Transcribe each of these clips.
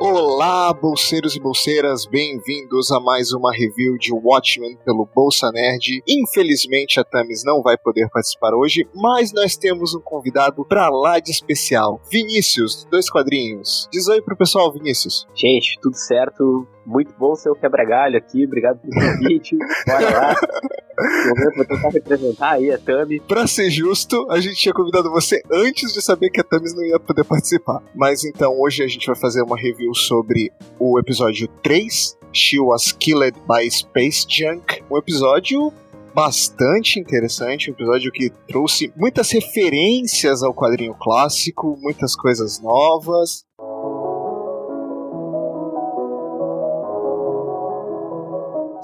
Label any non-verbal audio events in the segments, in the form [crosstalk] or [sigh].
Olá, bolseiros e bolseiras, bem-vindos a mais uma review de Watchmen pelo Bolsa Nerd. Infelizmente a Tamis não vai poder participar hoje, mas nós temos um convidado pra lá de especial. Vinícius, dois quadrinhos. Diz oi pro pessoal, Vinícius. Gente, tudo certo? Muito bom ser o quebra-galho aqui, obrigado pelo convite. Bora lá. [laughs] momento vou tentar representar aí a Tami. Pra ser justo, a gente tinha convidado você antes de saber que a Tamis não ia poder participar. Mas então, hoje a gente vai fazer uma review sobre o episódio 3, She Was Killed by Space Junk. Um episódio bastante interessante, um episódio que trouxe muitas referências ao quadrinho clássico, muitas coisas novas.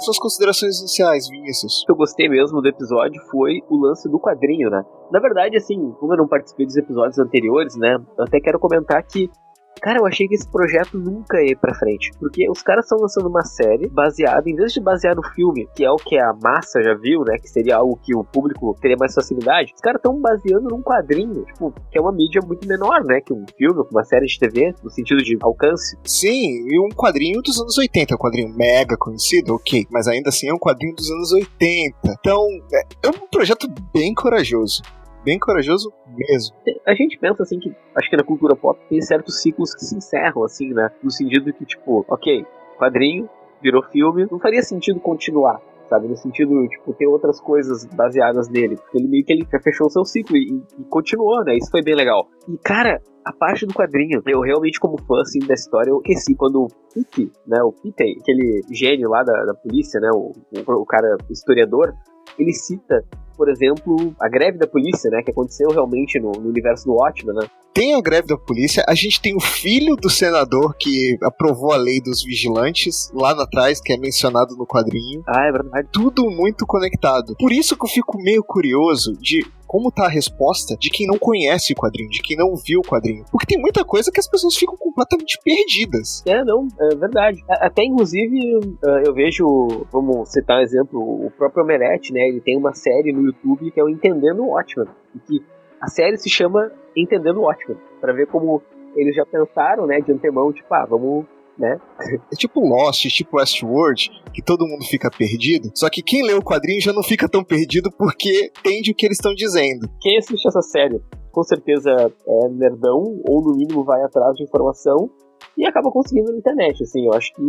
Suas considerações iniciais, Vinícius. O que eu gostei mesmo do episódio foi o lance do quadrinho, né? Na verdade, assim, como eu não participei dos episódios anteriores, né? Eu até quero comentar que Cara, eu achei que esse projeto nunca ia pra frente. Porque os caras estão lançando uma série baseada, em vez de basear no filme, que é o que a massa já viu, né? Que seria algo que o público teria mais facilidade, os caras estão baseando num quadrinho, tipo, que é uma mídia muito menor, né? Que um filme, uma série de TV, no sentido de alcance. Sim, e um quadrinho dos anos 80, um quadrinho mega conhecido, ok, mas ainda assim é um quadrinho dos anos 80. Então, é, é um projeto bem corajoso bem corajoso mesmo. A gente pensa assim que acho que na cultura pop tem certos ciclos que se encerram assim, né? No sentido de que tipo, ok, quadrinho virou filme, não faria sentido continuar. Sabe, no sentido, tipo, ter outras coisas baseadas nele. Porque ele meio que ele fechou o seu ciclo e, e continuou, né? Isso foi bem legal. E, cara, a parte do quadrinho, eu realmente, como fã assim, da história, eu esqueci quando o Pete, né, o Pete, aquele gênio lá da, da polícia, né, o, o, o cara historiador, ele cita por exemplo, a greve da polícia, né, que aconteceu realmente no, no universo do Watchmen, né? Tem a greve da polícia, a gente tem o filho do senador que aprovou a lei dos vigilantes lá atrás, que é mencionado no quadrinho. Ah, é verdade. Tudo muito conectado. Por isso que eu fico meio curioso de como tá a resposta de quem não conhece o quadrinho, de quem não viu o quadrinho. Porque tem muita coisa que as pessoas ficam completamente perdidas. É, não, é verdade. Até inclusive ah, eu vejo, vamos citar um exemplo, o próprio Omelete, né? Ele tem uma série no YouTube que é o Entendendo o Watchmen. E que a série se chama Entendendo o Watchmen. Pra ver como eles já pensaram, né, de antemão, tipo, ah, vamos né? [laughs] É tipo Lost, tipo Westworld, que todo mundo fica perdido. Só que quem lê o quadrinho já não fica tão perdido porque entende o que eles estão dizendo. Quem assiste essa série, com certeza é nerdão, ou no mínimo vai atrás de informação e acaba conseguindo na internet, assim, eu acho que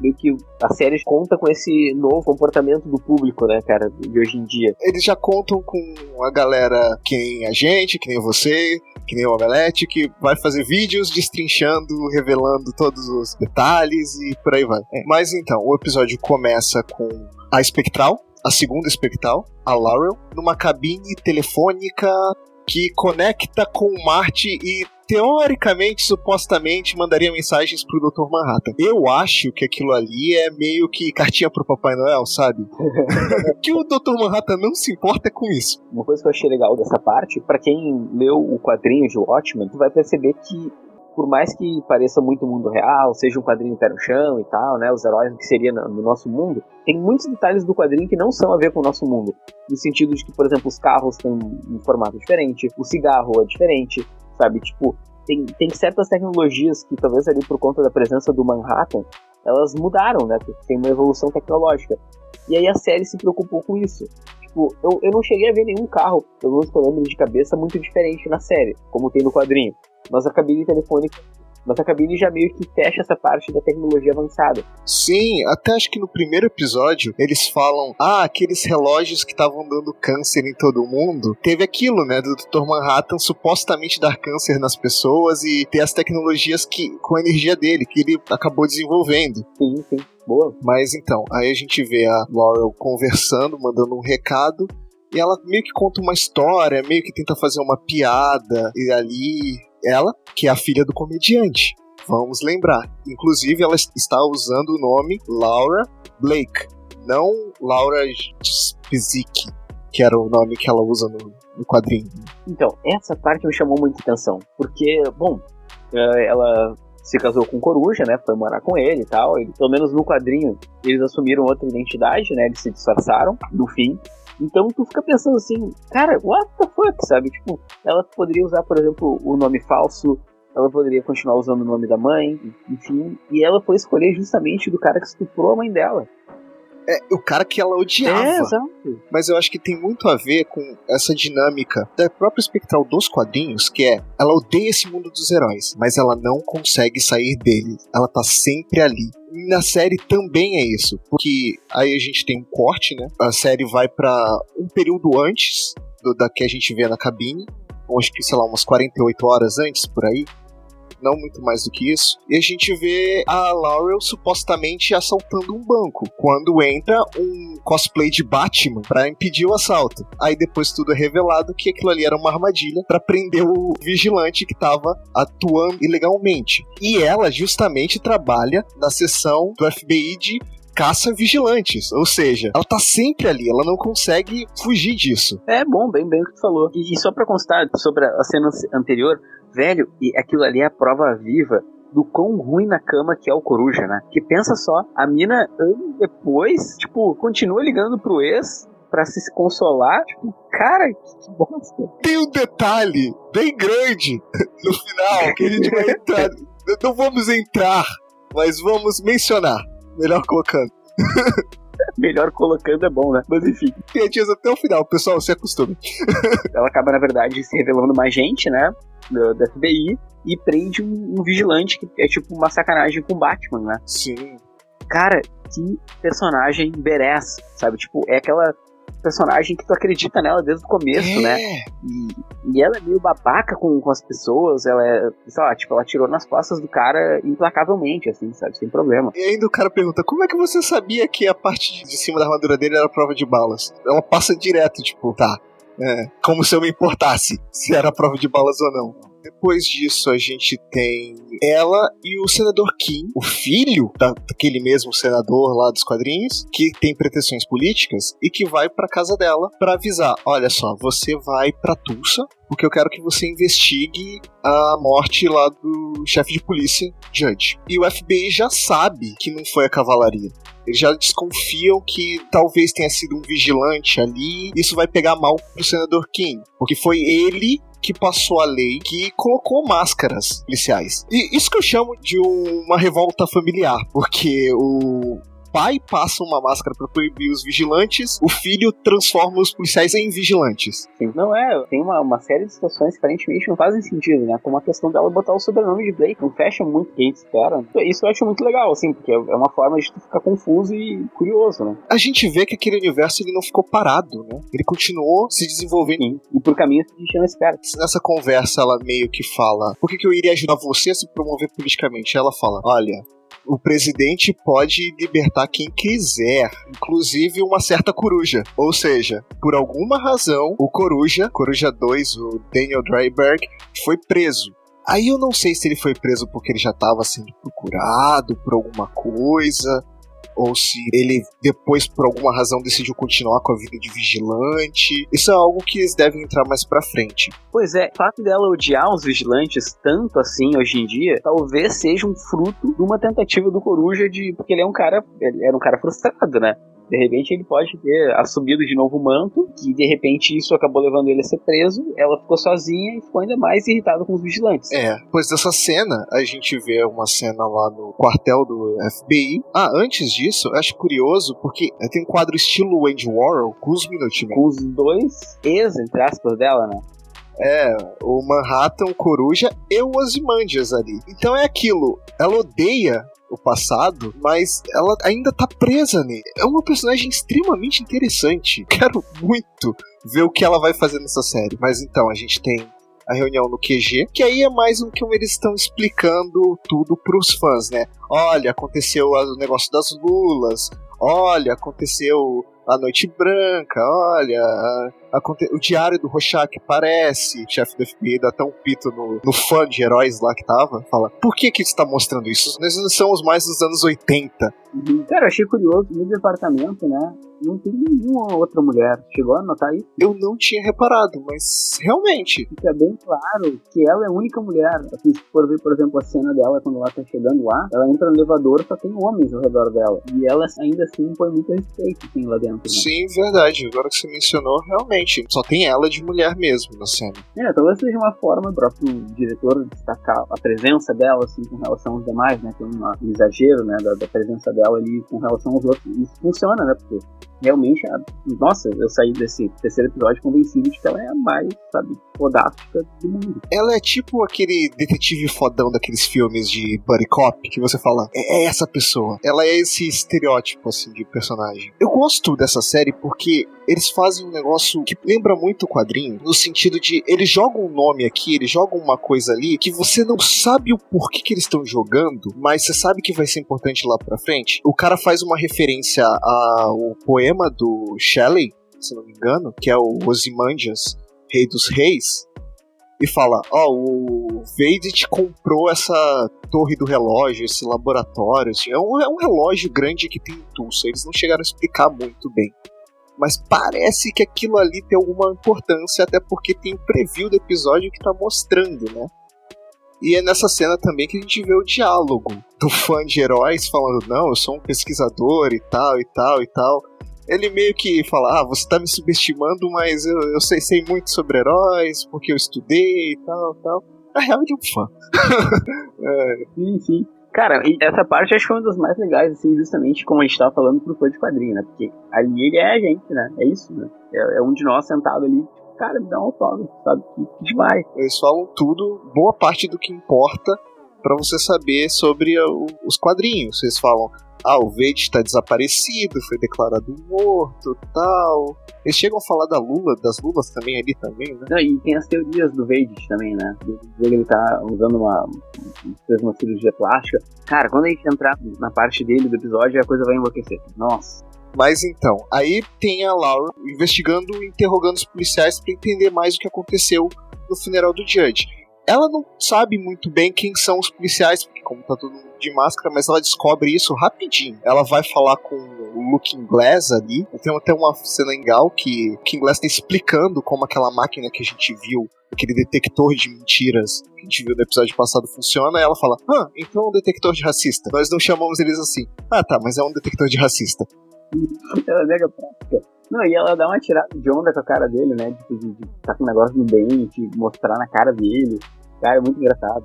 meio que a série conta com esse novo comportamento do público, né, cara, de hoje em dia. Eles já contam com a galera que nem a gente, que nem você, que nem o Omelete, que vai fazer vídeos destrinchando, revelando todos os detalhes e por aí vai. É. Mas então, o episódio começa com a Espectral, a segunda Espectral, a Laurel, numa cabine telefônica que conecta com Marte e teoricamente, supostamente, mandaria mensagens pro Dr. Manhattan. Eu acho que aquilo ali é meio que cartinha pro Papai Noel, sabe? [laughs] que o Dr. Manhattan não se importa com isso. Uma coisa que eu achei legal dessa parte, para quem leu o quadrinho de Watchmen, tu vai perceber que por mais que pareça muito mundo real, seja um quadrinho pé no chão e tal, né, os heróis que seria no nosso mundo, tem muitos detalhes do quadrinho que não são a ver com o nosso mundo. No sentido de que, por exemplo, os carros têm um formato diferente, o cigarro é diferente, sabe? Tipo, tem, tem certas tecnologias que talvez ali por conta da presença do Manhattan, elas mudaram, né? Tem uma evolução tecnológica. E aí a série se preocupou com isso. Tipo, eu, eu não cheguei a ver nenhum carro, pelo menos que eu lembro de cabeça, muito diferente na série, como tem no quadrinho. Mas a cabine telefônica mas a cabine já meio que fecha essa parte da tecnologia avançada. Sim, até acho que no primeiro episódio eles falam: ah, aqueles relógios que estavam dando câncer em todo mundo. Teve aquilo, né, do Dr. Manhattan supostamente dar câncer nas pessoas e ter as tecnologias que com a energia dele, que ele acabou desenvolvendo. Sim, sim. Boa. Mas então, aí a gente vê a Laurel conversando, mandando um recado, e ela meio que conta uma história, meio que tenta fazer uma piada, e ali ela, que é a filha do comediante. Vamos lembrar. Inclusive, ela está usando o nome Laura Blake, não Laura Spizik, que era o nome que ela usa no, no quadrinho. Então, essa parte me chamou muita atenção, porque, bom, eh, ela se casou com Coruja, né? Foi morar com ele e tal. E, pelo menos no quadrinho, eles assumiram outra identidade, né? Eles se disfarçaram, no fim. Então tu fica pensando assim, cara, what the fuck, sabe? Tipo, ela poderia usar, por exemplo, o nome falso ela poderia continuar usando o nome da mãe, enfim. E ela foi escolher justamente do cara que estuprou a mãe dela. É, o cara que ela odiava. É, exato. Mas eu acho que tem muito a ver com essa dinâmica da própria espectral dos quadrinhos, que é ela odeia esse mundo dos heróis, mas ela não consegue sair dele. Ela tá sempre ali. E na série também é isso, porque aí a gente tem um corte, né? A série vai para um período antes do, da que a gente vê na cabine, acho que, sei lá, umas 48 horas antes, por aí não muito mais do que isso. E a gente vê a Laurel supostamente assaltando um banco, quando entra um cosplay de Batman para impedir o assalto. Aí depois tudo é revelado que aquilo ali era uma armadilha para prender o vigilante que estava atuando ilegalmente. E ela justamente trabalha na seção do FBI de caça vigilantes. Ou seja, ela tá sempre ali, ela não consegue fugir disso. É bom, bem bem o que tu falou. E, e só pra constar sobre a cena anterior, velho, e aquilo ali é a prova viva do quão ruim na cama que é o Coruja, né? Que pensa só, a mina anos depois, tipo, continua ligando pro ex pra se consolar. Tipo, cara, que bosta. Tem um detalhe bem grande [laughs] no final que a gente vai entrar. [laughs] Não vamos entrar, mas vamos mencionar. Melhor colocando. [laughs] Melhor colocando é bom, né? Mas enfim. Piadinhas até o final, pessoal, se acostume. [laughs] Ela acaba, na verdade, se revelando mais gente, né? Da, FBI e prende um, um, vigilante que é tipo uma sacanagem com o Batman, né? Sim. Cara, que personagem badass, sabe? Tipo, é aquela personagem que tu acredita nela desde o começo, né? é. né? E, e, ela é meio babaca com, com as pessoas, ela é, sei lá, tipo, ela tirou nas costas do cara implacavelmente, assim, sabe? Sem problema. E ainda o cara pergunta, como é que você sabia que a parte de cima da armadura dele era prova de balas? Ela passa direto, tipo, tá, é, como se eu me importasse se era prova de balas ou não. Depois disso, a gente tem ela e o senador Kim, o filho da, daquele mesmo senador lá dos quadrinhos, que tem pretensões políticas e que vai para casa dela para avisar: olha só, você vai para Tulsa porque eu quero que você investigue a morte lá do chefe de polícia, Judge. E o FBI já sabe que não foi a cavalaria. Eles já desconfiam que talvez tenha sido um vigilante ali. Isso vai pegar mal pro senador Kim, porque foi ele que passou a lei que colocou máscaras policiais. E isso que eu chamo de uma revolta familiar, porque o pai passa uma máscara para proibir os vigilantes, o filho transforma os policiais em vigilantes. Sim, não é, tem uma, uma série de situações que aparentemente não fazem sentido, né? Como a questão dela botar o sobrenome de Blake, não fecha muito quem espera. Isso eu acho muito legal, assim, porque é uma forma de tu ficar confuso e curioso, né? A gente vê que aquele universo ele não ficou parado, né? Ele continuou se desenvolvendo. Sim, e por caminhos que a gente não espera. Nessa conversa, ela meio que fala: por que, que eu iria ajudar você a se promover politicamente? Ela fala: olha, o presidente pode libertar quem quiser, inclusive uma certa coruja. Ou seja, por alguma razão, o coruja, Coruja 2, o Daniel Dryberg, foi preso. Aí eu não sei se ele foi preso porque ele já estava sendo procurado por alguma coisa, ou se ele depois por alguma razão decidiu continuar com a vida de vigilante. Isso é algo que eles devem entrar mais para frente. Pois é, o fato dela odiar os vigilantes tanto assim hoje em dia, talvez seja um fruto de uma tentativa do Coruja de porque ele é um cara, ele era um cara frustrado, né? De repente ele pode ter assumido de novo o manto, e de repente isso acabou levando ele a ser preso. Ela ficou sozinha e ficou ainda mais irritada com os vigilantes. É, depois dessa cena, a gente vê uma cena lá no quartel do FBI. Ah, antes disso, acho curioso, porque tem um quadro estilo Andy Warhol com os Minutemen. Com os dois ex, entre aspas, dela, né? É, o Manhattan, o Coruja e o Ozymandias ali. Então é aquilo, ela odeia o passado, mas ela ainda tá presa nele. É uma personagem extremamente interessante. [laughs] Quero muito ver o que ela vai fazer nessa série. Mas então, a gente tem a reunião no QG, que aí é mais um que eles estão explicando tudo pros fãs, né? Olha, aconteceu o negócio das lulas, olha, aconteceu a Noite Branca, olha, o Diário do Rorschach parece, chefe do FBI dá até um pito no, no fã de heróis lá que tava, fala, por que que está mostrando isso? Nós não somos mais dos anos 80. Uhum. Cara, achei curioso, no departamento, né, não tem nenhuma outra mulher. Chegou a notar isso? Eu não tinha reparado, mas realmente. Fica bem claro que ela é a única mulher. Assim, se for ver, por exemplo, a cena dela quando ela tá chegando lá, ela entra no elevador só tem homens ao redor dela. E ela ainda assim põe muito respeito assim, lá dentro. Né? Sim, verdade. Agora que você mencionou, realmente. Só tem ela de mulher mesmo na cena. É, talvez seja uma forma do próprio diretor destacar a presença dela, assim, com relação aos demais, né? Tem um exagero, né, da, da presença dela ali com relação aos outros. Isso funciona, né? Porque realmente, a, nossa, eu saí desse terceiro episódio convencido de que ela é a mais, sabe, fodástica do mundo. Ela é tipo aquele detetive fodão daqueles filmes de buddy cop que você fala, é, é essa pessoa. Ela é esse estereótipo, assim, de personagem. Eu gosto dessa série porque eles fazem um negócio que lembra muito o quadrinho, no sentido de eles jogam um nome aqui, eles jogam uma coisa ali que você não sabe o porquê que eles estão jogando, mas você sabe que vai ser importante lá pra frente. O cara faz uma referência ao poema do Shelley, se não me engano, que é o Ozymandias, Rei dos Reis, e fala: Ó, oh, o Vedit comprou essa torre do relógio, esse laboratório. Assim, é, um, é um relógio grande que tem Tulsa. Eles não chegaram a explicar muito bem mas parece que aquilo ali tem alguma importância, até porque tem o preview do episódio que tá mostrando, né? E é nessa cena também que a gente vê o diálogo do fã de heróis falando: Não, eu sou um pesquisador e tal, e tal, e tal. Ele meio que fala: Ah, você tá me subestimando, mas eu, eu sei, sei muito sobre heróis, porque eu estudei e tal, tal. Na real, é um fã. [laughs] é. Sim, sim. Cara, essa parte acho que foi uma das mais legais, assim, justamente como a gente tava falando pro fã de quadrinho, né? Porque ali ele é a gente, né? É isso, né? É, é um de nós sentado ali, tipo, cara, me dá um autógrafo, sabe? Que demais. Eles falam tudo, boa parte do que importa para você saber sobre os quadrinhos. Eles falam, ah, o Vade está desaparecido, foi declarado morto, tal. Eles chegam a falar da Lula, das Lulas também ali também, né? Não, e tem as teorias do Vade também, né? Ele tá usando uma, fez uma cirurgia plástica. Cara, quando a gente entrar na parte dele do episódio, a coisa vai enlouquecer. Nossa. Mas então, aí tem a Laura investigando, interrogando os policiais para entender mais o que aconteceu no funeral do Judge. Ela não sabe muito bem quem são os policiais, porque como tá todo mundo de máscara, mas ela descobre isso rapidinho. Ela vai falar com o Looking Glass ali. Tem até uma cena legal que o Glass tá explicando como aquela máquina que a gente viu, aquele detector de mentiras que a gente viu no episódio passado funciona. E ela fala: Ah, então é um detector de racista. Nós não chamamos eles assim. Ah, tá, mas é um detector de racista. é mega prática. Não, e ela dá uma tirada de onda com a cara dele, né? Tipo, de, de tá com um negócio no dente, mostrar na cara dele. Cara, é muito engraçado.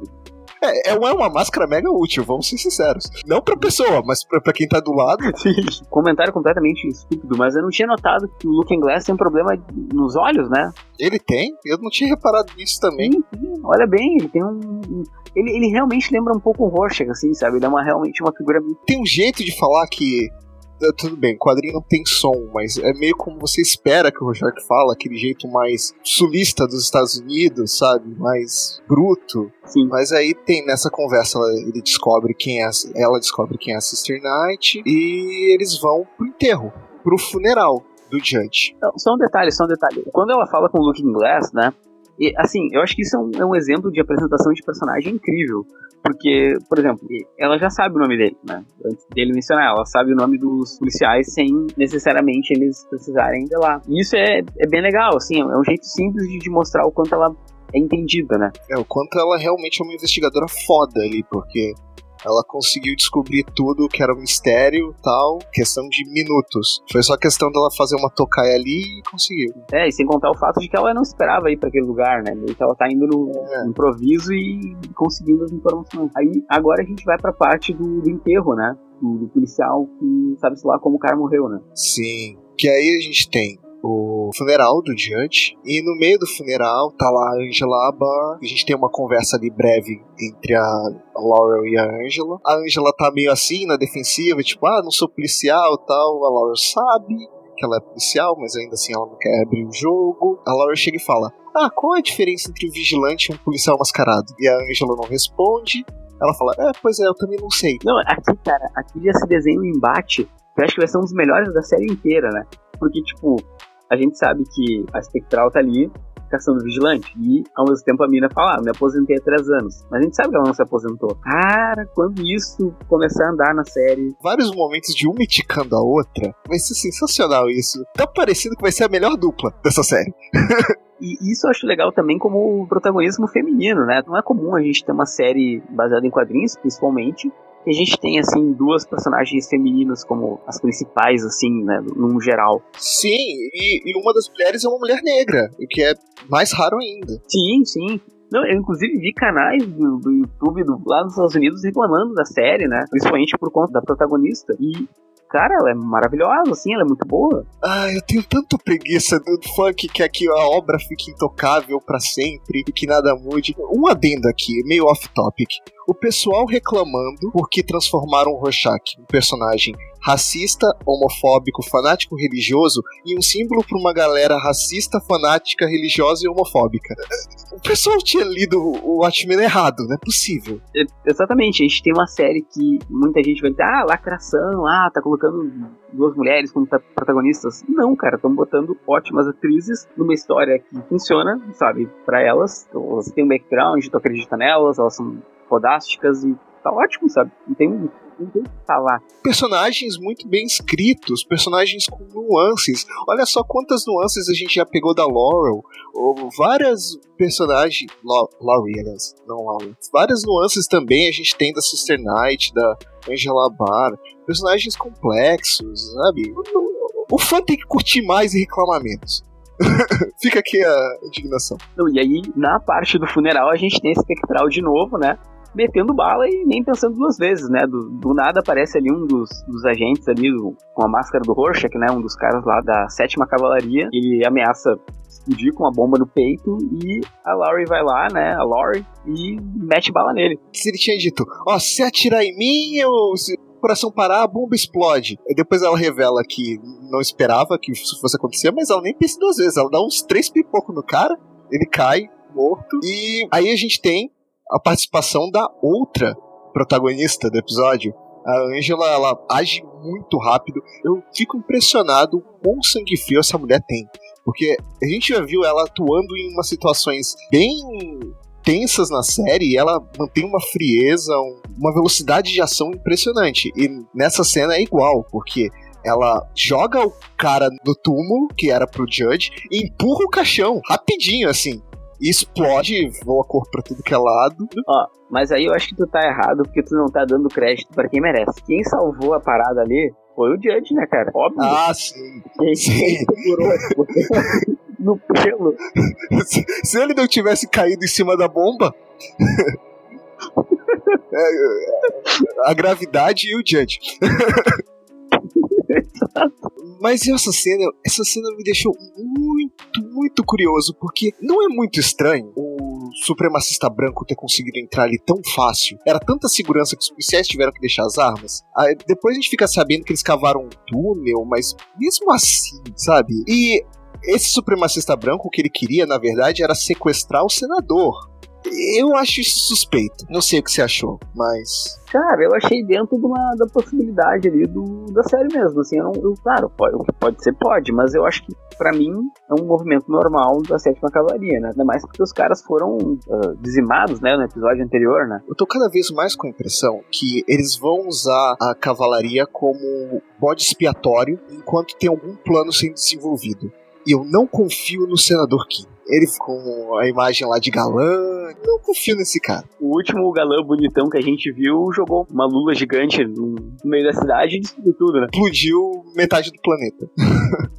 É, é uma máscara mega útil, vamos ser sinceros. Não pra pessoa, mas pra, pra quem tá do lado. [laughs] Comentário completamente estúpido, mas eu não tinha notado que o Looking Glass tem um problema nos olhos, né? Ele tem? Eu não tinha reparado nisso também. Sim, sim. Olha bem, ele tem um. Ele, ele realmente lembra um pouco o Rorschach, assim, sabe? Ele é uma, realmente uma figura. Tem um jeito de falar que é, tudo bem, quadrinho não tem som, mas é meio como você espera que o Rorschach fala, aquele jeito mais sulista dos Estados Unidos, sabe? Mais bruto. Sim. Mas aí tem nessa conversa, ele descobre quem é, ela descobre quem é a Sister Knight e eles vão pro enterro, pro funeral do Judge. Só um detalhe, só um detalhe. Quando ela fala com o Looking Glass, né? E, assim, eu acho que isso é um, é um exemplo de apresentação de personagem incrível. Porque, por exemplo, ela já sabe o nome dele, né? Antes dele mencionar, ela sabe o nome dos policiais sem necessariamente eles precisarem ir lá. E isso é, é bem legal, assim, é um jeito simples de, de mostrar o quanto ela é entendida, né? É, o quanto ela realmente é uma investigadora foda ali, porque ela conseguiu descobrir tudo que era um mistério tal, questão de minutos. Foi só questão dela fazer uma tocaia ali e conseguiu. É, e sem contar o fato de que ela não esperava ir para aquele lugar, né? Que ela tá indo no é. improviso e conseguindo as informações. Aí agora a gente vai pra parte do, do enterro, né? Do, do policial que sabe-se lá como o cara morreu, né? Sim. Que aí a gente tem o funeral do Diante. E no meio do funeral tá lá a Angela Abar. A gente tem uma conversa ali breve entre a Laurel e a Angela. A Angela tá meio assim na defensiva, tipo, ah, não sou policial tal. A Laurel sabe que ela é policial, mas ainda assim ela não quer abrir o jogo. A Laurel chega e fala: Ah, qual é a diferença entre um vigilante e um policial mascarado? E a Angela não responde. Ela fala: É, pois é, eu também não sei. Não, aqui, cara, aqui já se desenha um embate que eu acho que vai ser um dos melhores da série inteira, né? Porque, tipo, a gente sabe que a Spectral tá ali caçando vigilante. E ao mesmo tempo a mina fala: ah, me aposentei há três anos. Mas a gente sabe que ela não se aposentou. Cara, quando isso começar a andar na série. Vários momentos de uma indicando a outra. Vai ser sensacional isso. Tá parecendo que vai ser a melhor dupla dessa série. [laughs] E isso eu acho legal também como protagonismo feminino, né? Não é comum a gente ter uma série baseada em quadrinhos, principalmente, que a gente tem, assim, duas personagens femininas como as principais, assim, né, num geral. Sim, e, e uma das mulheres é uma mulher negra, o que é mais raro ainda. Sim, sim. Não, eu inclusive vi canais do, do YouTube do, lá nos Estados Unidos reclamando da série, né? Principalmente por conta da protagonista. E cara, ela é maravilhosa, assim, ela é muito boa. Ah, eu tenho tanta preguiça do fã que que a obra fique intocável para sempre e que nada mude. Um adendo aqui, meio off-topic. O pessoal reclamando porque transformaram o Rorschach, um personagem racista, homofóbico, fanático religioso e um símbolo para uma galera racista, fanática, religiosa e homofóbica. O pessoal tinha lido o Watchmen errado, não é possível. Exatamente, a gente tem uma série que muita gente vai dizer, ah, lacração, ah, tá colocando duas mulheres como protagonistas. Não, cara, estão botando ótimas atrizes numa história que funciona, sabe, para elas. Elas têm um background, tu acredita nelas, elas são fodásticas e tá ótimo, sabe? Não tem, não tem o que falar. Personagens muito bem escritos, personagens com nuances. Olha só quantas nuances a gente já pegou da Laurel. Ou várias personagens. Laurie, aliás, não Laurel. Várias nuances também a gente tem da Sister Knight, da Angela Barr. Personagens complexos, sabe? O fã tem que curtir mais e reclamar menos. [laughs] Fica aqui a indignação. e aí, na parte do funeral, a gente tem espectral de novo, né? Metendo bala e nem pensando duas vezes, né? Do, do nada aparece ali um dos, dos agentes ali do, com a máscara do Rorschach, né? Um dos caras lá da sétima cavalaria. Ele ameaça explodir com uma bomba no peito e a Laurie vai lá, né? A Laurie e mete bala nele. Se ele tinha dito, ó, oh, se atirar em mim, eu coração parar, a bomba explode. E depois ela revela que não esperava que isso fosse acontecer, mas ela nem pensa duas vezes. Ela dá uns três pipocos no cara, ele cai morto. E aí a gente tem a participação da outra protagonista do episódio. A Angela, ela age muito rápido. Eu fico impressionado com o sangue frio essa mulher tem. Porque a gente já viu ela atuando em umas situações bem tensas na série e ela mantém uma frieza, uma velocidade de ação impressionante. E nessa cena é igual, porque ela joga o cara do túmulo, que era pro Judge, e empurra o caixão rapidinho, assim explode, voa cor pra tudo que é lado. Ó, mas aí eu acho que tu tá errado porque tu não tá dando crédito para quem merece. Quem salvou a parada ali foi o Judge, né, cara? Óbvio. Ah, sim. Quem, sim. [laughs] segurou [laughs] no pelo. Se, se ele não tivesse caído em cima da bomba. [laughs] É, a gravidade e o Judge. Mas essa cena, essa cena me deixou muito, muito curioso, porque não é muito estranho o supremacista branco ter conseguido entrar ali tão fácil. Era tanta segurança que os policiais tiveram que deixar as armas. Aí depois a gente fica sabendo que eles cavaram um túnel, mas mesmo assim, sabe? E esse supremacista branco, o que ele queria, na verdade, era sequestrar o senador. Eu acho isso suspeito. Não sei o que você achou, mas. Cara, eu achei dentro de uma, da possibilidade ali do, da série mesmo. Assim, eu não, eu, claro, pode, pode ser, pode, mas eu acho que para mim é um movimento normal da sétima cavalaria, né? Ainda mais porque os caras foram uh, dizimados, né, no episódio anterior, né? Eu tô cada vez mais com a impressão que eles vão usar a cavalaria como bode expiatório enquanto tem algum plano sendo desenvolvido. E eu não confio no senador Kim. Ele com a imagem lá de galã. Não confio nesse cara. O último galã bonitão que a gente viu jogou uma lula gigante no meio da cidade e destruiu tudo, né? Explodiu metade do planeta. [laughs]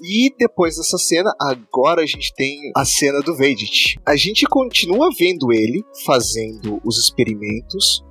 E depois dessa cena, agora a gente tem a cena do Vedit. A gente continua vendo ele fazendo os experimentos.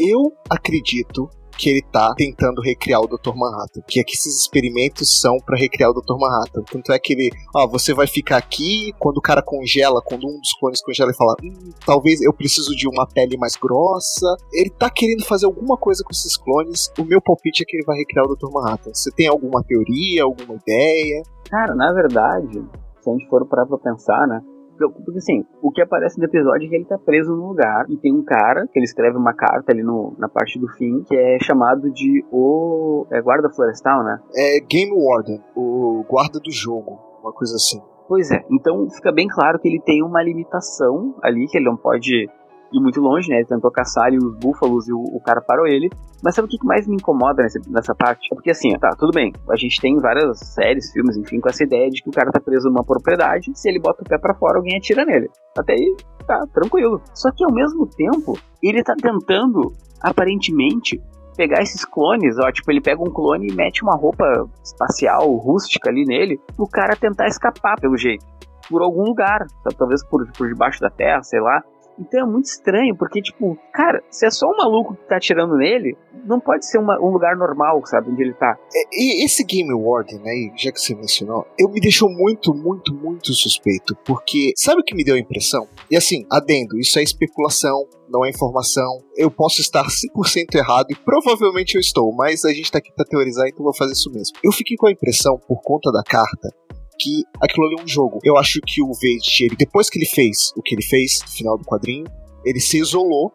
Eu acredito que ele tá tentando recriar o Dr. Manhattan. Que é que esses experimentos são para recriar o Dr. Manhattan. Tanto é que ele, ó, você vai ficar aqui, quando o cara congela, quando um dos clones congela e fala, hum, talvez eu preciso de uma pele mais grossa. Ele tá querendo fazer alguma coisa com esses clones. O meu palpite é que ele vai recriar o Dr. Manhattan. Você tem alguma teoria, alguma ideia? Cara, na verdade, se a gente for parar pra pensar, né? Porque assim, o que aparece no episódio é que ele tá preso num lugar e tem um cara que ele escreve uma carta ali no, na parte do fim que é chamado de o. É guarda florestal, né? É Game Warden, o guarda do jogo, uma coisa assim. Pois é, então fica bem claro que ele tem uma limitação ali, que ele não pode ir muito longe, né? Ele tentou caçar ali os búfalos e o, o cara parou ele. Mas sabe o que mais me incomoda nessa, nessa parte? É porque assim, tá, tudo bem. A gente tem várias séries, filmes, enfim, com essa ideia de que o cara tá preso numa propriedade, se ele bota o pé para fora, alguém atira nele. Até aí, tá, tranquilo. Só que ao mesmo tempo, ele tá tentando, aparentemente, pegar esses clones, ó, tipo, ele pega um clone e mete uma roupa espacial, rústica ali nele, pro cara tentar escapar pelo jeito. Por algum lugar, sabe? talvez por, por debaixo da terra, sei lá. Então é muito estranho, porque, tipo, cara, se é só um maluco que tá atirando nele, não pode ser uma, um lugar normal, sabe, onde ele tá. É, e esse Game Warden, né, já que você mencionou, eu me deixou muito, muito, muito suspeito, porque sabe o que me deu a impressão? E assim, adendo, isso é especulação, não é informação. Eu posso estar 100% errado e provavelmente eu estou, mas a gente tá aqui pra teorizar, então vou fazer isso mesmo. Eu fiquei com a impressão, por conta da carta, que aquilo ali é um jogo. Eu acho que o Vage, ele, depois que ele fez o que ele fez no final do quadrinho, ele se isolou,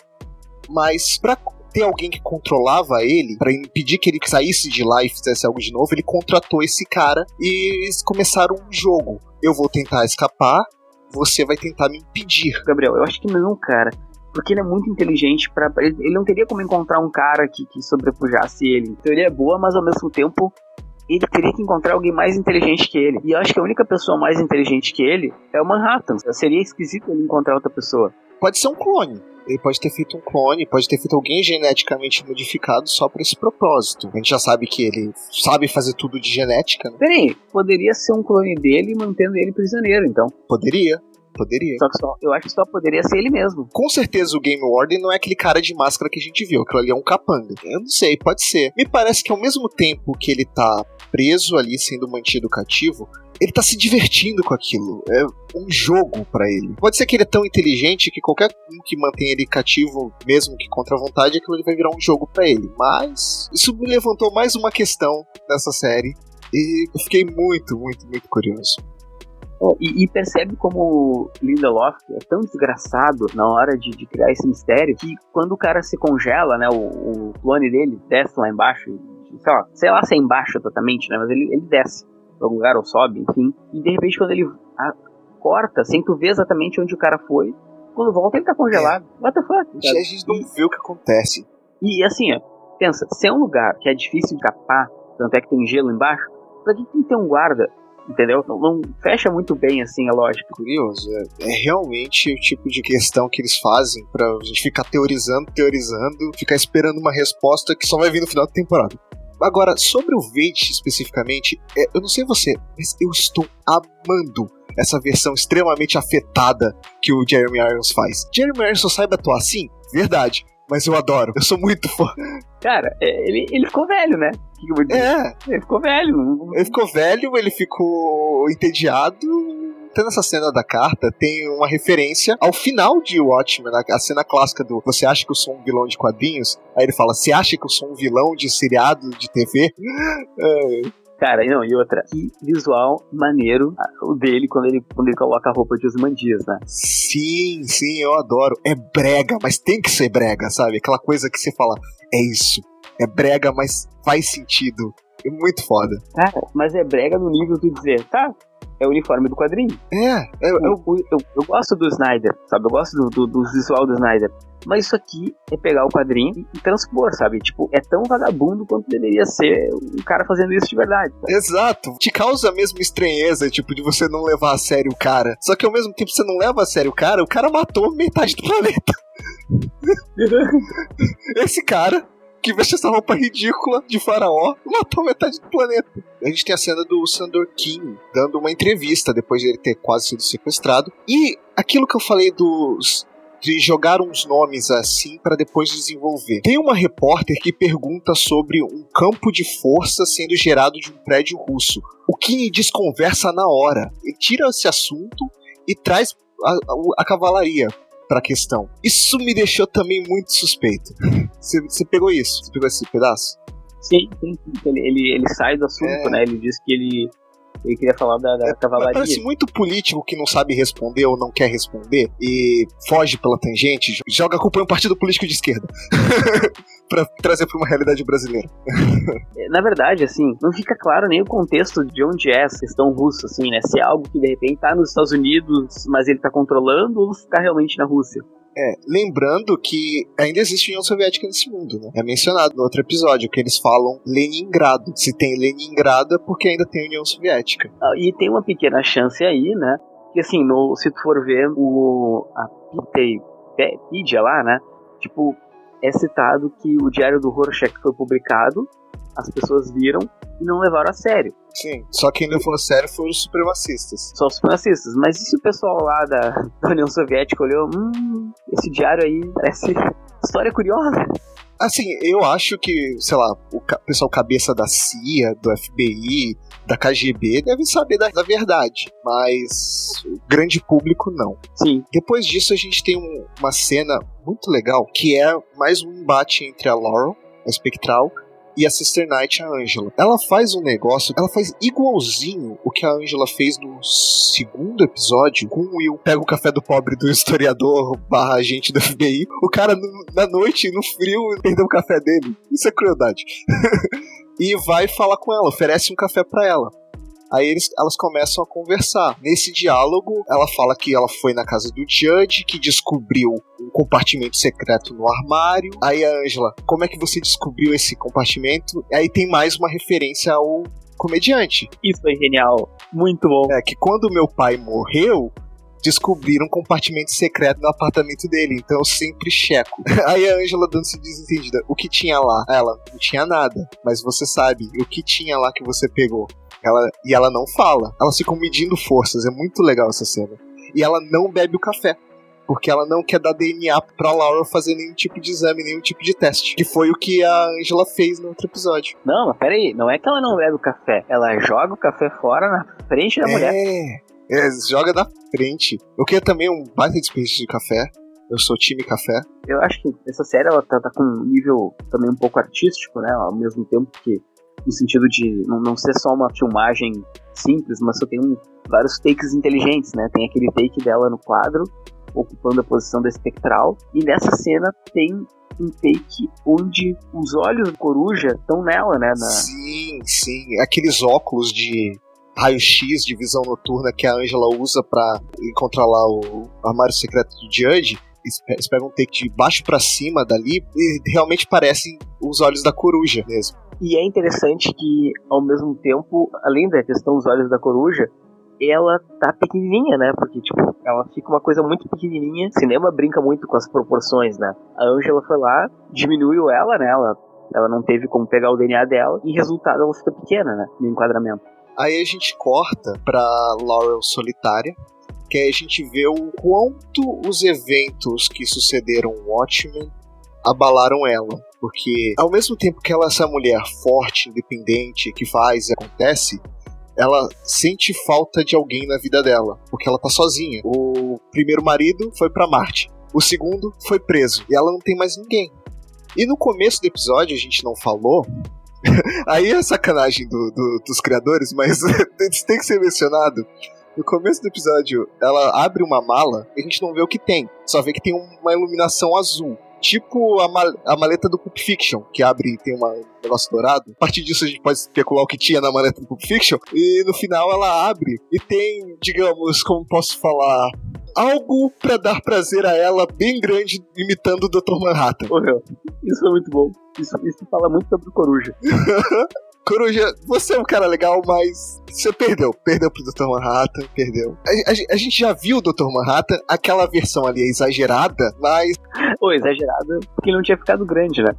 mas pra ter alguém que controlava ele, para impedir que ele saísse de lá e fizesse algo de novo, ele contratou esse cara e eles começaram um jogo. Eu vou tentar escapar, você vai tentar me impedir. Gabriel, eu acho que não, cara. Porque ele é muito inteligente para ele não teria como encontrar um cara que, que sobrepujasse ele. A teoria é boa, mas ao mesmo tempo ele teria que encontrar alguém mais inteligente que ele. E eu acho que a única pessoa mais inteligente que ele é o Manhattan. Seria esquisito ele encontrar outra pessoa. Pode ser um clone. Ele pode ter feito um clone, pode ter feito alguém geneticamente modificado só para esse propósito. A gente já sabe que ele sabe fazer tudo de genética, né? Peraí, poderia ser um clone dele mantendo ele prisioneiro, então. Poderia. Poderia. Só que só, eu acho que só poderia ser ele mesmo. Com certeza o Game Warden não é aquele cara de máscara que a gente viu. Aquilo ali é um capanga. Eu não sei, pode ser. Me parece que ao mesmo tempo que ele tá preso ali, sendo mantido cativo, ele tá se divertindo com aquilo. É um jogo para ele. Pode ser que ele é tão inteligente que qualquer um que mantém ele cativo, mesmo que contra a vontade, aquilo ali vai virar um jogo para ele. Mas isso me levantou mais uma questão nessa série. E eu fiquei muito, muito, muito curioso. E, e, percebe como Lindelof é tão desgraçado na hora de, de, criar esse mistério que quando o cara se congela, né, o, o clone dele desce lá embaixo, sei lá, sei lá se é embaixo totalmente, né, mas ele, ele desce para algum lugar ou sobe, enfim, e de repente quando ele a, corta, sem tu ver exatamente onde o cara foi, quando volta ele tá congelado. É. What the fuck? A gente não vê o que acontece. E assim, ó, pensa, se é um lugar que é difícil de escapar, tanto é que tem gelo embaixo, pra que tem que ter um guarda entendeu? Não, não, fecha muito bem assim a lógica. Curioso, é, é, realmente o tipo de questão que eles fazem pra gente ficar teorizando, teorizando, ficar esperando uma resposta que só vai vir no final da temporada. Agora, sobre o Veit especificamente, é, eu não sei você, mas eu estou amando essa versão extremamente afetada que o Jeremy Irons faz. Jeremy Irons só sabe atuar assim? Verdade mas eu adoro. Eu sou muito fã. Cara, é, ele, ele ficou velho, né? Que que eu vou dizer? É. Ele ficou velho. Ele ficou velho, ele ficou entediado. Até nessa cena da carta tem uma referência ao final de Watchmen, a cena clássica do Você acha que eu sou um vilão de quadrinhos? Aí ele fala: Você acha que eu sou um vilão de seriado de TV? [gasps] É. Cara, não, e outra, que visual maneiro o dele quando ele, quando ele coloca a roupa de Osmandias, né? Sim, sim, eu adoro. É brega, mas tem que ser brega, sabe? Aquela coisa que você fala, é isso. É brega, mas faz sentido. É muito foda. Cara, mas é brega no nível de dizer, tá, é o uniforme do quadrinho. É, eu, eu, eu, eu gosto do Snyder, sabe? Eu gosto do, do, do, visual do Snyder. Mas isso aqui é pegar o quadrinho e transpor, sabe? Tipo, é tão vagabundo quanto deveria ser um cara fazendo isso de verdade. Sabe? Exato. Te causa a mesma estranheza, tipo, de você não levar a sério o cara. Só que ao mesmo tempo você não leva a sério o cara, o cara matou metade do planeta. [laughs] Esse cara que veste essa roupa ridícula de faraó matou metade do planeta. A gente tem a cena do Sandor King dando uma entrevista depois de ele ter quase sido sequestrado. E aquilo que eu falei dos de jogar uns nomes assim para depois desenvolver. Tem uma repórter que pergunta sobre um campo de força sendo gerado de um prédio russo. O que desconversa na hora. Ele tira esse assunto e traz a, a, a cavalaria para a questão. Isso me deixou também muito suspeito. [laughs] Você, pegou isso? Você pegou esse pedaço? Sim, sim. Ele, ele, ele sai do assunto, é. né? Ele diz que ele Ele queria falar da, da É, cavalaria. Parece muito político que não sabe responder ou não quer responder e foge pela tangente, joga a culpa em um partido político de esquerda. [laughs] pra trazer pra uma realidade brasileira. Na verdade, assim, não fica claro nem o contexto de onde é essa questão russa, assim, né? Se é algo que de repente tá nos Estados Unidos, mas ele tá controlando, ou se tá realmente na Rússia. É, lembrando que ainda existe União Soviética nesse mundo, né? É mencionado no outro episódio que eles falam Leningrado. Se tem Leningrado é porque ainda tem União Soviética. Ah, E tem uma pequena chance aí, né? Que assim, no, se tu for ver o a Wikipedia lá, né? Tipo, é citado que o diário do Rorschach foi publicado, as pessoas viram e não levaram a sério. Sim. Só quem levou a sério foram os supremacistas. Só os supremacistas. Mas e se o pessoal lá da, da União Soviética olhou, hum, esse diário aí parece história curiosa. Assim, eu acho que, sei lá, o pessoal cabeça da CIA, do FBI, da KGB deve saber da, da verdade, mas o grande público não. Sim, Depois disso, a gente tem um- uma cena muito legal que é mais um embate entre a Laurel, a espectral, e a Sister Knight, a Angela. Ela faz um negócio, ela faz igualzinho o que a Angela fez no segundo episódio com o Will. Pega o café do pobre do historiador barra agente do FBI, o cara no- na noite, no frio, perdeu o café dele. Isso é crueldade. [laughs] e vai falar com ela, oferece um café pra ela. Aí eles, elas começam a conversar. Nesse diálogo, ela fala que ela foi na casa do Judge, que descobriu um compartimento secreto no armário. Aí a Angela, como é que você descobriu esse compartimento? Aí tem mais uma referência ao comediante. isso foi genial. Muito bom. É que quando meu pai morreu, descobriram um compartimento secreto no apartamento dele, então eu sempre checo. [laughs] Aí a Angela dando-se desentendida. O que tinha lá? Ela, não tinha nada. Mas você sabe, o que tinha lá que você pegou? Ela, e ela não fala. Elas ficam medindo forças, é muito legal essa cena. E ela não bebe o café. Porque ela não quer dar DNA pra Laura fazer nenhum tipo de exame, nenhum tipo de teste. Que foi o que a Angela fez no outro episódio. Não, mas peraí, não é que ela não bebe o café, ela joga o café fora na frente da mulher. É, é, joga na frente. Eu queria também um baita desperdício de café. Eu sou time café. Eu acho que essa série ela tá, tá com um nível também um pouco artístico, né? Ao mesmo tempo que no sentido de não, não ser só uma filmagem simples, mas só tem um, vários takes inteligentes, né? Tem aquele take dela no quadro, ocupando a posição da espectral, e nessa cena tem um take onde os olhos da coruja estão nela, né? Na... Sim, sim. Aqueles óculos de raio-x de visão noturna que a Angela usa pra encontrar lá o armário secreto do Judge. Eles pe- eles pegam um take de baixo pra cima dali e realmente parecem os olhos da coruja mesmo. E é interessante que, ao mesmo tempo, além da questão dos olhos da coruja, ela tá pequenininha, né? Porque, tipo, ela fica uma coisa muito pequenininha. Cinema brinca muito com as proporções, né? A Angela foi lá, diminuiu ela, né? Ela, ela não teve como pegar o DNA dela, e resultado ela fica pequena, né? No enquadramento. Aí a gente corta pra Laurel solitária, que aí a gente vê o quanto os eventos que sucederam Watchmen abalaram ela. Porque ao mesmo tempo que ela é essa mulher forte, independente, que faz e acontece, ela sente falta de alguém na vida dela, porque ela tá sozinha. O primeiro marido foi pra Marte, o segundo foi preso e ela não tem mais ninguém. E no começo do episódio a gente não falou, [laughs] Aí é sacanagem do- do- dos criadores, mas [laughs] isso tem que ser mencionado. No começo do episódio, ela abre uma mala e a gente não vê o que tem. Só vê que tem uma iluminação azul. Tipo a, mal- a maleta do Pulp Fiction, que abre e tem uma- um negócio dourado. A partir disso a gente pode especular o que tinha na maleta do Pulp Fiction. E no final ela abre e tem, digamos, como posso falar, algo pra dar prazer a ela bem grande, imitando o Dr. Manhattan. Morreu. Isso foi muito bom. Isso, isso fala muito sobre o coruja. [laughs] Coruja, você é um cara legal, mas você perdeu. Perdeu pro Dr. Manhattan, perdeu. A, a- a gente já viu o Dr. Manhattan, aquela versão ali é exagerada, mas. Ô, exagerado, porque ele não tinha ficado grande, né?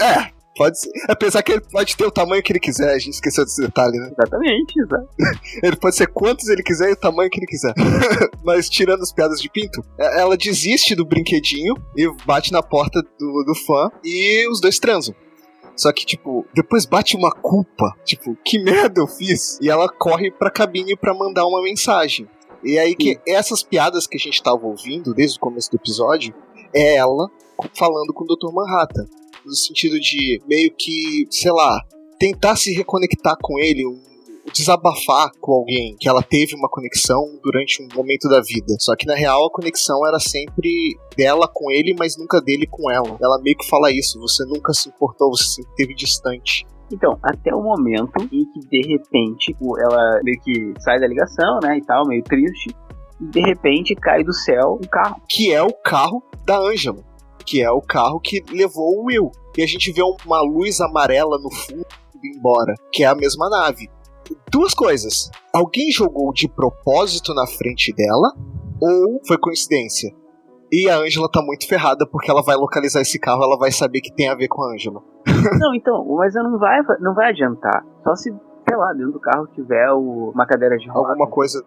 É, pode ser. Apesar que ele pode ter o tamanho que ele quiser, a gente esqueceu desse detalhe, né? Exatamente, exato. [laughs] Ele pode ser quantos ele quiser e o tamanho que ele quiser. [laughs] mas tirando as piadas de pinto, é- ela desiste do brinquedinho e bate na porta do, do fã e os dois transam. Só que, tipo, depois bate uma culpa. Tipo, que merda eu fiz? E ela corre pra cabine pra mandar uma mensagem. E aí que essas piadas que a gente tava ouvindo desde o começo do episódio é ela falando com o Dr. Manhattan. No sentido de meio que, sei lá, tentar se reconectar com ele, um- desabafar com alguém que ela teve uma conexão durante um momento da vida. Só que na real a conexão era sempre dela com ele, mas nunca dele com ela. Ela meio que fala isso: você nunca se importou, você sempre esteve distante. Então, até o momento em que de repente ela meio que sai da ligação, né, e tal, meio triste, e de repente cai do céu um carro. Que é o carro da Angela. Que é o carro que levou o Will. E a gente vê uma luz amarela no fundo indo embora, que é a mesma nave. Duas coisas. Alguém jogou de propósito na frente dela, ou foi coincidência? E a Angela tá muito ferrada porque ela vai localizar esse carro, ela vai saber que tem a ver com a Angela. [laughs] não, então, mas não vai, não vai adiantar. Só se, sei lá, dentro do carro tiver o, uma cadeira de rodas. Alguma coisa.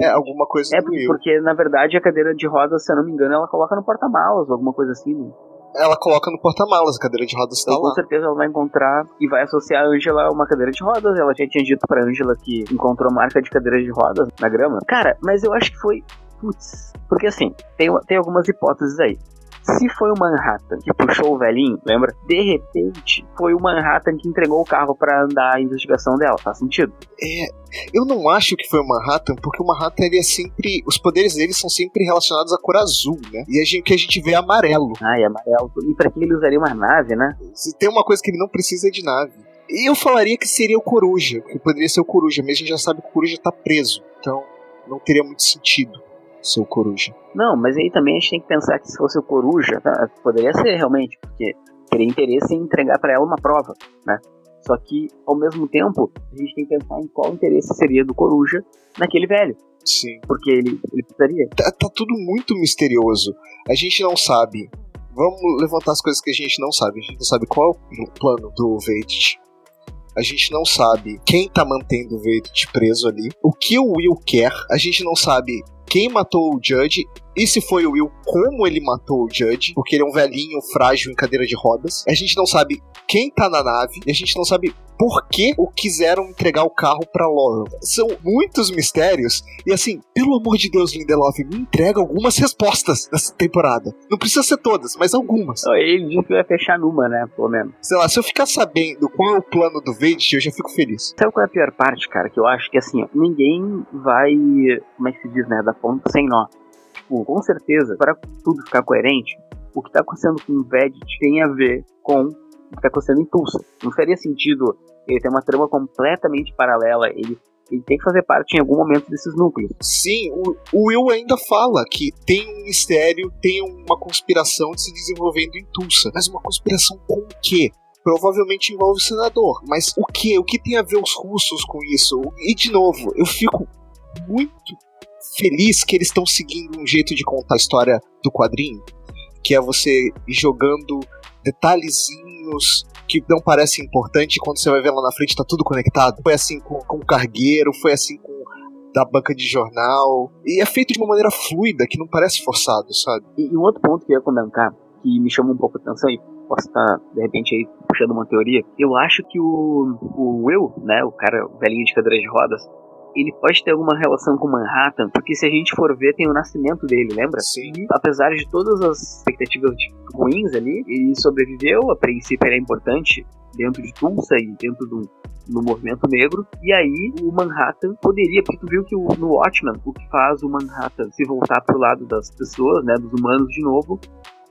É, alguma coisa É, porque, porque, na verdade, a cadeira de rodas, se eu não me engano, ela coloca no porta-malas, alguma coisa assim. Né? Ela coloca no porta-malas, a cadeira de rodas tá então, lá. Com certeza ela vai encontrar e vai associar a Angela a uma cadeira de rodas. Ela já tinha dito pra Angela que encontrou marca de cadeira de rodas na grama. Cara, mas eu acho que foi Putz, porque assim, tem, tem algumas hipóteses aí. Se foi o Manhattan que puxou o velhinho, lembra? De repente, foi o Manhattan que entregou o carro para andar a investigação dela. Faz sentido? É. Eu não acho que foi o Manhattan, porque o Manhattan ele é sempre. Os poderes dele são sempre relacionados à cor azul, né? E a gente, que a gente vê é amarelo. Ah, é amarelo. E pra que ele usaria uma nave, né? Se tem uma coisa que ele não precisa é de nave. E eu falaria que seria o Coruja, que poderia ser o Coruja, mas a gente já sabe que o Coruja tá preso. Então não teria muito sentido ser o Coruja. Não, mas aí também a gente tem que pensar que se fosse o Coruja, tá, poderia ser realmente, porque teria interesse em entregar para ela uma prova, né? Só que, ao mesmo tempo, a gente tem que pensar em qual interesse seria do Coruja naquele velho. Sim. Porque ele, ele precisaria. Tá, tá tudo muito misterioso. A gente não sabe. Vamos levantar as coisas que a gente não sabe. A gente não sabe qual é o plano do Vedit. A gente não sabe quem tá mantendo o Vedit preso ali. O que o Will quer. A gente não sabe quem matou o Judge e se foi o Will, como ele matou o Judge, porque ele é um velhinho frágil em cadeira de rodas. A gente não sabe quem tá na nave, e a gente não sabe por que o quiseram entregar o carro pra Laurel. São muitos mistérios, e assim, pelo amor de Deus, Lindelof, me entrega algumas respostas nessa temporada. Não precisa ser todas, mas algumas. Ele disse que vai fechar numa, né, pelo menos. Sei lá, se eu ficar sabendo qual é o plano do Vade, eu já fico feliz. Sabe qual é a pior parte, cara? Que eu acho que assim, ninguém vai, como é que se diz, né, da ponta sem nó tipo, com certeza, para tudo ficar coerente, o que está acontecendo com o Vedit tem a ver com o que está acontecendo em Tulsa. Não faria sentido ele ter uma trama completamente paralela, ele ele tem que fazer parte em algum momento desses núcleos. Sim, o, o, Will ainda fala que tem um mistério, tem uma conspiração se desenvolvendo em Tulsa. Mas uma conspiração com o quê? Provavelmente envolve o senador. Mas o que? O que tem a ver os russos com isso? E de novo, eu fico muito feliz que eles estão seguindo um jeito de contar a história do quadrinho, que é você jogando detalhezinhos que não parecem importantes quando você vai ver lá na frente tá tudo conectado. Foi assim com, com o cargueiro, foi assim com da banca de jornal. E é feito de uma maneira fluida, que não parece forçado, sabe? E, e um outro ponto que eu ia comentar, que me chamou um pouco a atenção e posso estar, de repente, aí puxando uma teoria. Eu acho que o, o Will, né, o cara velhinho de cadeira de rodas, ele pode ter alguma relação com Manhattan, porque se a gente for ver, tem o nascimento dele, lembra? Sim. Apesar de todas as expectativas ruins ali, ele sobreviveu, a princípio era importante dentro de Tulsa e dentro do, do movimento negro. E aí o Manhattan poderia, porque tu viu que o, no Watchmen, o que faz o Manhattan se voltar pro lado das pessoas, né, dos humanos de novo,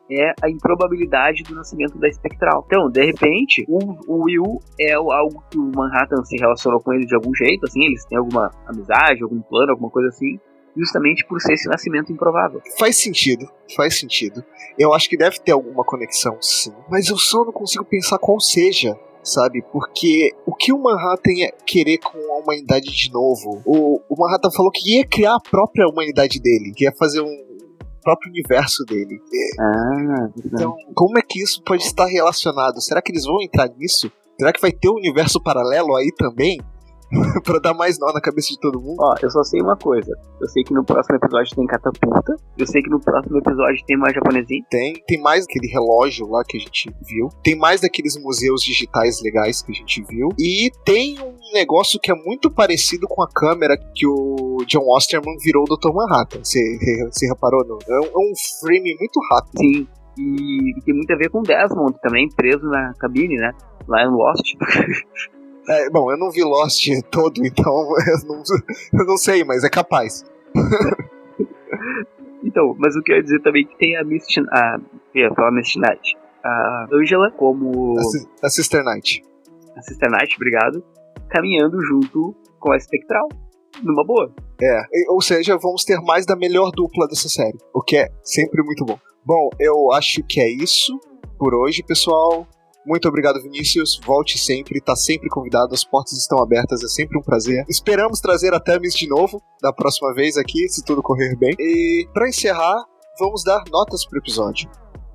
é a improbabilidade do nascimento da espectral. Então, de repente, o, o Will é algo que o Manhattan se relacionou com ele de algum jeito, assim, eles têm alguma amizade, algum plano, alguma coisa assim, justamente por ser esse nascimento improvável. Faz sentido, faz sentido. Eu acho que deve ter alguma conexão, sim. Mas eu só não consigo pensar qual seja sabe? Porque o que o Manhattan ia querer com a humanidade de novo? O, o Manhattan falou que ia criar a própria humanidade dele, que ia fazer um, próprio universo dele. Ah, então, como é que isso pode estar relacionado? Será que eles vão entrar nisso? Será que vai ter um universo paralelo aí também? [laughs] pra dar mais nó na cabeça de todo mundo. Ó, eu só sei uma coisa. Eu sei que no próximo episódio tem catapulta. Eu sei que no próximo episódio tem mais japonesinho. Tem. Tem mais aquele relógio lá que a gente viu. Tem mais daqueles museus digitais legais que a gente viu. E tem um negócio que é muito parecido com a câmera que o John Osterman virou o Dr. Manhattan. [laughs] Você reparou? Não? É um, é um frame muito rápido. Sim. E, e, tem muito a ver com Desmond também, preso na cabine, né? Lá em Lost. [laughs] É, bom, eu não vi Lost [laughs] todo, então [laughs] eu não, eu não sei, mas é capaz. [laughs] então, mas o que eu ia dizer também é que tem a Misty, a, eu ia falar Misty Knight, a Angela como... A, a Sister Knight. A Sister Knight, obrigado, caminhando junto com a Spectral, numa boa. É, ou seja, vamos ter mais da melhor dupla dessa série, o que é sempre muito bom. Bom, eu acho que é isso por hoje, pessoal. Muito obrigado, Vinícius. Volte sempre, tá sempre convidado, as portas estão abertas, é sempre um prazer. Esperamos trazer a Temis de novo da próxima vez aqui, se tudo correr bem. E para encerrar, vamos dar notas pro episódio.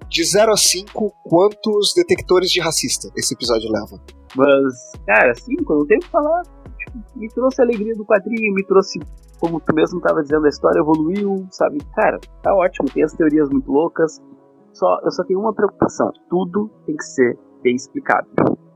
De 0 a 5, quantos detectores de racista esse episódio leva? Mas, cara, 5, não tem o que falar. Tipo, me trouxe a alegria do quadrinho, me trouxe, como tu mesmo estava dizendo, a história evoluiu, sabe? Cara, tá ótimo, tem as teorias muito loucas. Só, eu só tenho uma preocupação: tudo tem que ser bem explicado.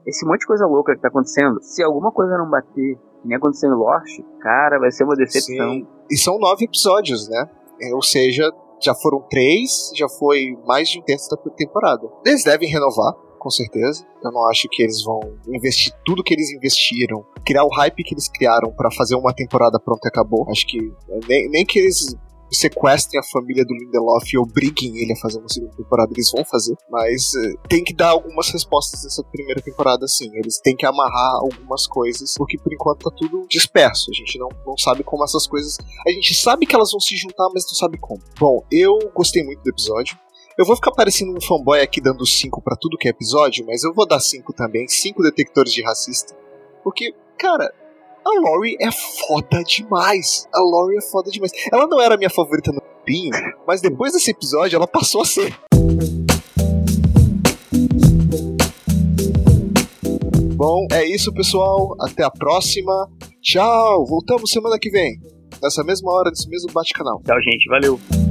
Esse monte de coisa louca que tá acontecendo, se alguma coisa não bater, que nem aconteceu em Lost, cara, vai ser uma decepção. Sim. E são nove episódios, né? É, ou seja, já foram três, já foi mais de um terço da temporada. Eles devem renovar, com certeza. Eu não acho que eles vão investir tudo que eles investiram, criar o hype que eles criaram para fazer uma temporada pronta e acabou. Acho que nem, nem que eles sequestrem a família do Lindelof e obriguem ele a fazer uma segunda temporada, eles vão fazer, mas uh, tem que dar algumas respostas nessa primeira temporada, sim. Eles têm que amarrar algumas coisas, porque por enquanto tá tudo disperso. A gente não, não sabe como essas coisas. A gente sabe que elas vão se juntar, mas não sabe como. Bom, eu gostei muito do episódio. Eu vou ficar parecendo um fanboy aqui dando 5 para tudo que é episódio, mas eu vou dar 5 também, 5 detectores de racista. Porque, cara, a Lori é foda demais. A Lori é foda demais. Ela não era minha favorita no Pinho, mas depois desse episódio ela passou a ser. Bom, é isso, pessoal. Até a próxima. Tchau. Voltamos semana que vem. Nessa mesma hora, nesse mesmo bate-canal. Tchau, gente. Valeu.